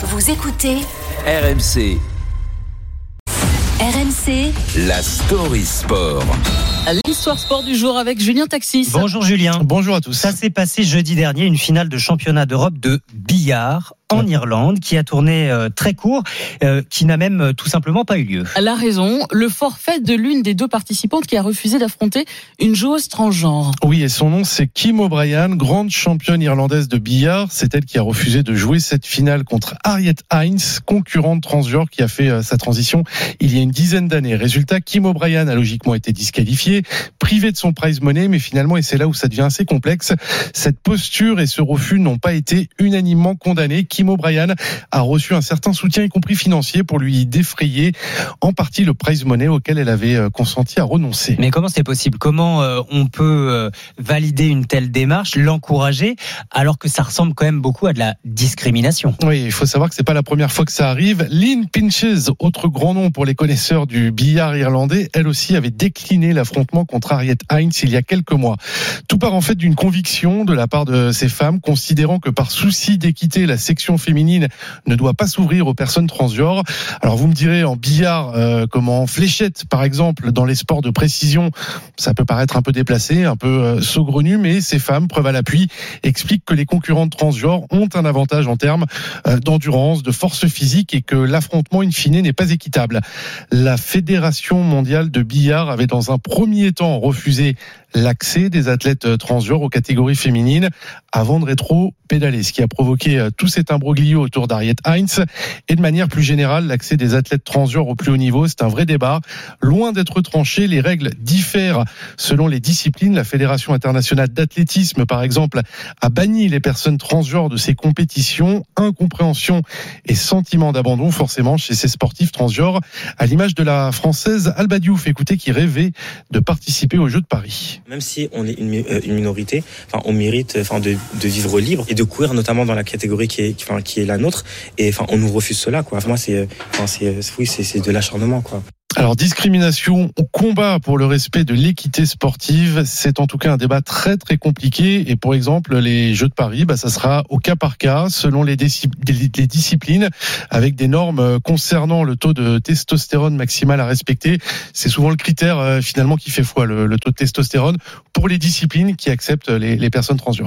Vous écoutez RMC, RMC la story sport. L'histoire sport du jour avec Julien Taxis. Bonjour Julien. Bonjour à tous. Ça s'est passé jeudi dernier, une finale de championnat d'Europe de billard en Irlande qui a tourné euh, très court, euh, qui n'a même euh, tout simplement pas eu lieu. Elle a raison. Le forfait de l'une des deux participantes qui a refusé d'affronter une joueuse transgenre. Oui, et son nom c'est Kim O'Brien, grande championne irlandaise de billard. C'est elle qui a refusé de jouer cette finale contre Harriet Hines, concurrente transgenre qui a fait euh, sa transition il y a une dizaine d'années. Résultat, Kim O'Brien a logiquement été disqualifiée, privée de son prize money, mais finalement, et c'est là où ça devient assez complexe, cette posture et ce refus n'ont pas été unanimement condamnés. Kim O'Brien a reçu un certain soutien, y compris financier, pour lui défrayer en partie le prize money auquel elle avait euh, consenti à renoncer. Mais comment c'est possible? Comment euh, on peut euh, valider une telle démarche, l'encourager, alors que ça ressemble quand même beaucoup à de la discrimination? Oui, il faut savoir que c'est pas la première fois que ça arrive. Lynn Pinches, autre grand nom pour les connaisseurs du billard irlandais, elle aussi avait décliné l'affrontement contre Harriet Hines il y a quelques mois. Tout part en fait d'une conviction de la part de ces femmes, considérant que par souci d'équité, la féminine ne doit pas s'ouvrir aux personnes transgenres. Alors vous me direz en billard, euh, comme en fléchette par exemple, dans les sports de précision, ça peut paraître un peu déplacé, un peu euh, saugrenu, mais ces femmes, preuve à l'appui, expliquent que les concurrentes transgenres ont un avantage en termes euh, d'endurance, de force physique et que l'affrontement in fine n'est pas équitable. La Fédération mondiale de billard avait dans un premier temps refusé l'accès des athlètes transgenres aux catégories féminines avant de rétro-pédaler, ce qui a provoqué euh, tout cet imbroglio autour d'Ariette Heinz et de manière plus générale l'accès des athlètes transgenres au plus haut niveau. C'est un vrai débat. Loin d'être tranché, les règles diffèrent selon les disciplines. La Fédération internationale d'athlétisme, par exemple, a banni les personnes transgenres de ses compétitions. Incompréhension et sentiment d'abandon, forcément, chez ces sportifs transgenres, à l'image de la française Alba Diouf, écoutez, qui rêvait de participer aux Jeux de Paris. Même si on est une, euh, une minorité, enfin, on mérite euh, enfin, de, de vivre libre et de courir notamment dans la catégorie qui est, qui- enfin, qui est la nôtre. Et enfin, on nous refuse cela. Quoi. Enfin, moi, c'est, euh, enfin, c'est, oui, c'est de l'acharnement. Quoi. Alors, discrimination au combat pour le respect de l'équité sportive, c'est en tout cas un débat très très compliqué. Et pour exemple, les Jeux de Paris, bah, ça sera au cas par cas, selon les, disciplines, avec des normes euh, concernant le taux de testostérone maximal à respecter. C'est souvent le critère euh, finalement qui fait foi, le, le taux de testostérone, pour les disciplines qui acceptent les, les personnes transgenres.